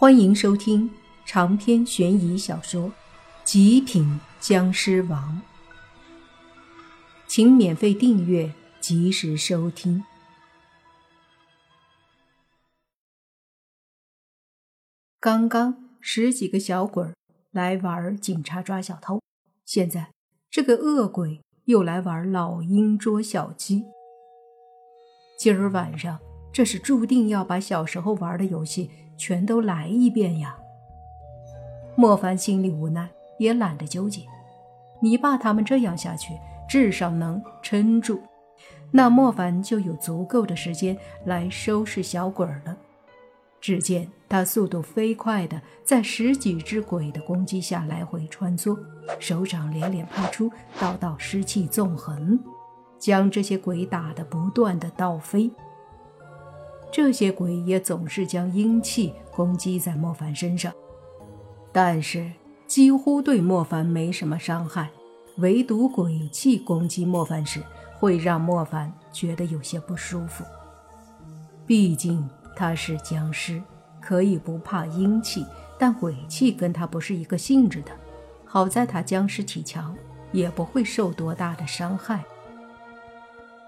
欢迎收听长篇悬疑小说《极品僵尸王》，请免费订阅，及时收听。刚刚十几个小鬼来玩警察抓小偷，现在这个恶鬼又来玩老鹰捉小鸡。今儿晚上，这是注定要把小时候玩的游戏。全都来一遍呀！莫凡心里无奈，也懒得纠结。你爸他们这样下去，至少能撑住，那莫凡就有足够的时间来收拾小鬼了。只见他速度飞快的在十几只鬼的攻击下来回穿梭，手掌连连拍出道道湿气纵横，将这些鬼打得不断的倒飞。这些鬼也总是将阴气攻击在莫凡身上，但是几乎对莫凡没什么伤害。唯独鬼气攻击莫凡时，会让莫凡觉得有些不舒服。毕竟他是僵尸，可以不怕阴气，但鬼气跟他不是一个性质的。好在他僵尸体强，也不会受多大的伤害。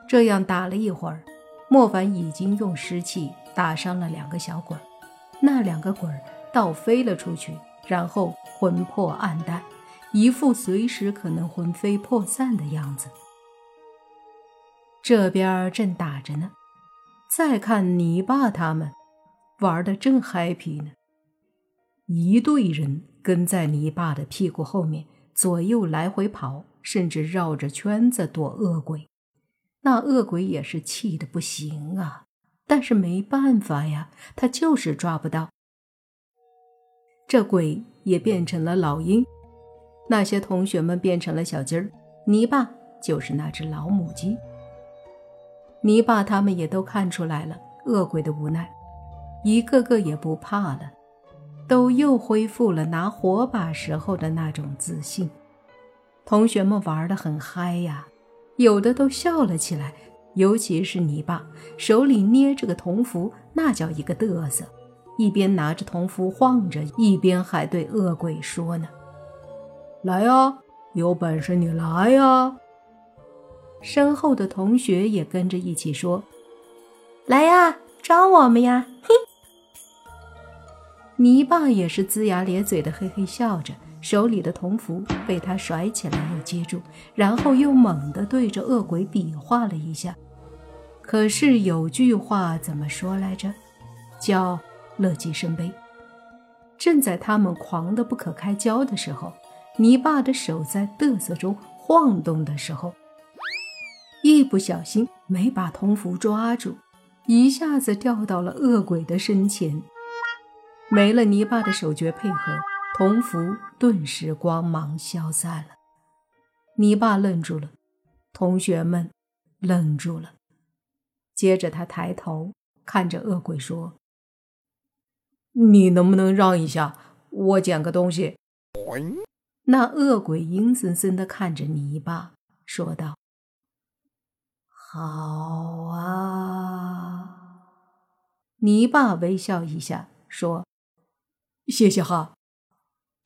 这样打了一会儿。莫凡已经用湿气打伤了两个小鬼，那两个鬼倒飞了出去，然后魂魄暗淡，一副随时可能魂飞魄散的样子。这边正打着呢，再看你爸他们玩的正 happy 呢，一队人跟在你爸的屁股后面左右来回跑，甚至绕着圈子躲恶鬼。那恶鬼也是气得不行啊，但是没办法呀，他就是抓不到。这鬼也变成了老鹰，那些同学们变成了小鸡儿，泥巴就是那只老母鸡。泥巴他们也都看出来了恶鬼的无奈，一个个也不怕了，都又恢复了拿火把时候的那种自信。同学们玩的很嗨呀。有的都笑了起来，尤其是你爸手里捏着个铜符，那叫一个嘚瑟，一边拿着铜符晃着，一边还对恶鬼说呢：“来呀，有本事你来呀！”身后的同学也跟着一起说：“来呀，招我们呀！”嘿，泥巴也是龇牙咧嘴的，嘿嘿笑着。手里的铜符被他甩起来又接住，然后又猛地对着恶鬼比划了一下。可是有句话怎么说来着？叫“乐极生悲”。正在他们狂得不可开交的时候，泥巴的手在嘚瑟中晃动的时候，一不小心没把铜符抓住，一下子掉到了恶鬼的身前。没了泥巴的手诀配合。铜符顿时光芒消散了，你爸愣住了，同学们愣住了。接着他抬头看着恶鬼说：“你能不能让一下，我捡个东西？”那恶鬼阴森森的看着泥巴，说道：“好啊。”泥巴微笑一下，说：“谢谢哈。”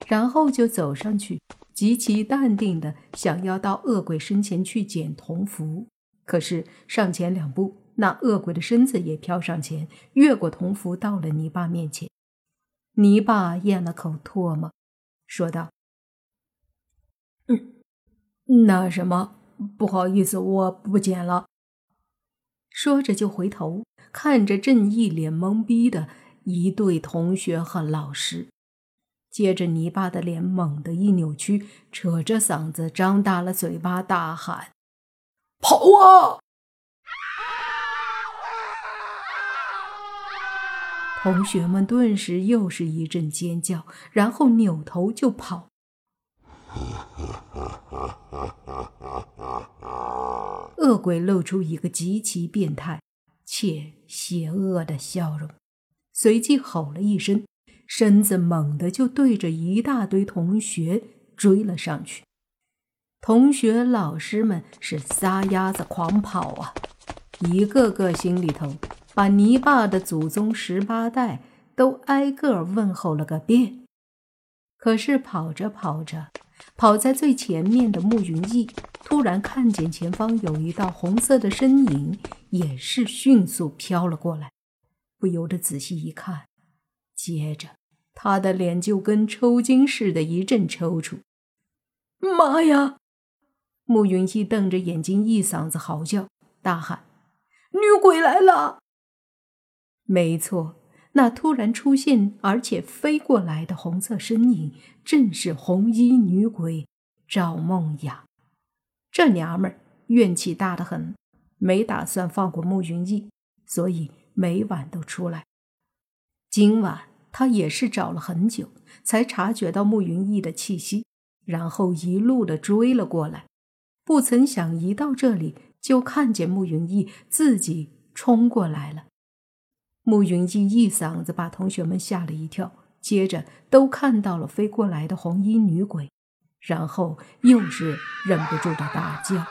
然后就走上去，极其淡定的想要到恶鬼身前去捡铜符。可是上前两步，那恶鬼的身子也飘上前，越过铜符，到了泥巴面前。泥巴咽了口唾沫，说道：“嗯，那什么，不好意思，我不捡了。”说着就回头看着正一脸懵逼的一对同学和老师。接着，泥巴的脸猛地一扭曲，扯着嗓子，张大了嘴巴，大喊：“跑啊！” 同学们顿时又是一阵尖叫，然后扭头就跑。恶鬼露出一个极其变态且邪恶的笑容，随即吼了一声。身子猛地就对着一大堆同学追了上去，同学老师们是撒丫子狂跑啊，一个个心里头把泥巴的祖宗十八代都挨个问候了个遍。可是跑着跑着，跑在最前面的慕云逸突然看见前方有一道红色的身影，也是迅速飘了过来，不由得仔细一看，接着他的脸就跟抽筋似的，一阵抽搐。妈呀！慕云逸瞪着眼睛，一嗓子嚎叫，大喊：“女鬼来了！”没错，那突然出现而且飞过来的红色身影，正是红衣女鬼赵梦雅。这娘们儿怨气大得很，没打算放过慕云逸，所以每晚都出来。今晚他也是找了很久，才察觉到慕云逸的气息，然后一路的追了过来。不曾想，一到这里就看见慕云逸自己冲过来了。慕云逸一嗓子把同学们吓了一跳，接着都看到了飞过来的红衣女鬼，然后又是忍不住的大叫。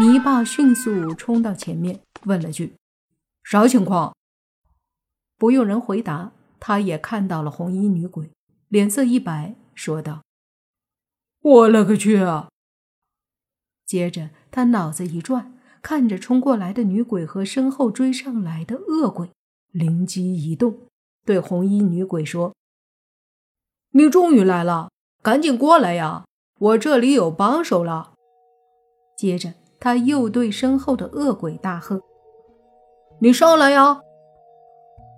泥巴迅速冲到前面，问了句：“啥情况？”不用人回答，他也看到了红衣女鬼，脸色一白，说道：“我勒个去啊！”接着，他脑子一转，看着冲过来的女鬼和身后追上来的恶鬼，灵机一动，对红衣女鬼说：“你终于来了，赶紧过来呀！我这里有帮手了。”接着，他又对身后的恶鬼大喝：“你上来呀！”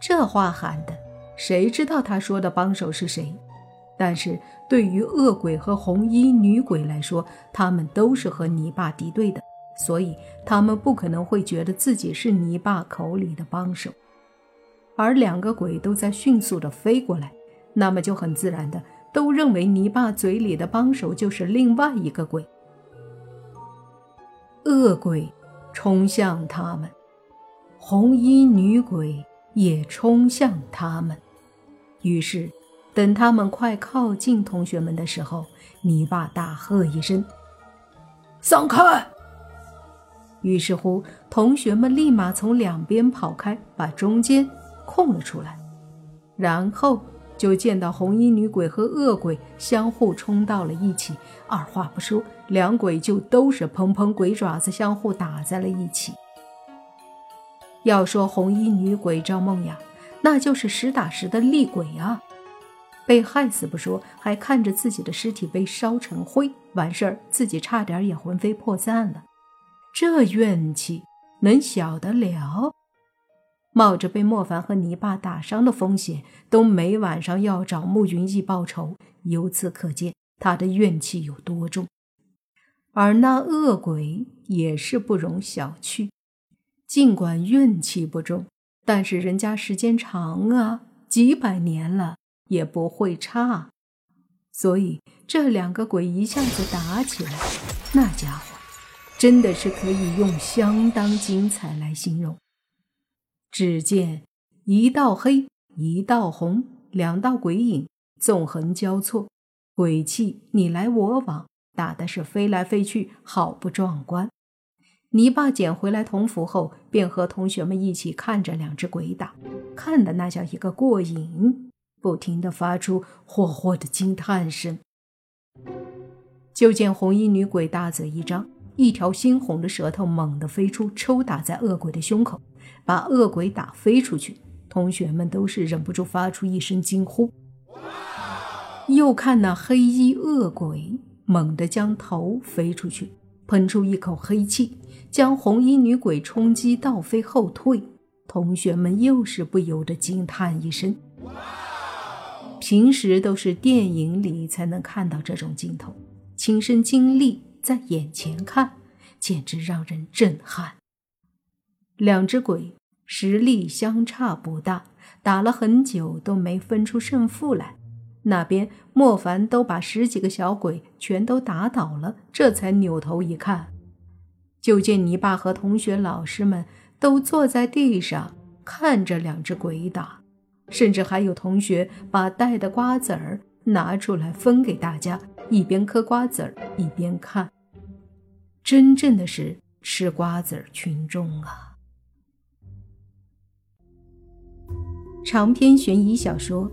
这话喊的，谁知道他说的帮手是谁？但是对于恶鬼和红衣女鬼来说，他们都是和泥巴敌对的，所以他们不可能会觉得自己是泥巴口里的帮手。而两个鬼都在迅速的飞过来，那么就很自然的都认为泥巴嘴里的帮手就是另外一个鬼。恶鬼冲向他们，红衣女鬼也冲向他们，于是。等他们快靠近同学们的时候，泥巴大喝一声：“散开！”于是乎，同学们立马从两边跑开，把中间空了出来。然后就见到红衣女鬼和恶鬼相互冲到了一起，二话不说，两鬼就都是砰砰鬼爪子相互打在了一起。要说红衣女鬼赵梦雅，那就是实打实的厉鬼啊！被害死不说，还看着自己的尸体被烧成灰，完事儿自己差点也魂飞魄散了，这怨气能小得了？冒着被莫凡和泥巴打伤的风险，都每晚上要找慕云逸报仇，由此可见他的怨气有多重。而那恶鬼也是不容小觑，尽管怨气不重，但是人家时间长啊，几百年了。也不会差，所以这两个鬼一下子打起来，那家伙真的是可以用相当精彩来形容。只见一道黑，一道红，两道鬼影纵横交错，鬼气你来我往，打的是飞来飞去，好不壮观。泥巴捡回来铜符后，便和同学们一起看着两只鬼打，看的那叫一个过瘾。不停地发出霍霍的惊叹声。就见红衣女鬼大嘴一张，一条猩红的舌头猛地飞出，抽打在恶鬼的胸口，把恶鬼打飞出去。同学们都是忍不住发出一声惊呼。又看那黑衣恶鬼猛地将头飞出去，喷出一口黑气，将红衣女鬼冲击倒飞后退。同学们又是不由得惊叹一声。平时都是电影里才能看到这种镜头，亲身经历在眼前看，简直让人震撼。两只鬼实力相差不大，打了很久都没分出胜负来。那边莫凡都把十几个小鬼全都打倒了，这才扭头一看，就见泥巴和同学、老师们都坐在地上看着两只鬼打。甚至还有同学把带的瓜子儿拿出来分给大家，一边嗑瓜子儿一边看，真正的是吃瓜子儿群众啊！长篇悬疑小说《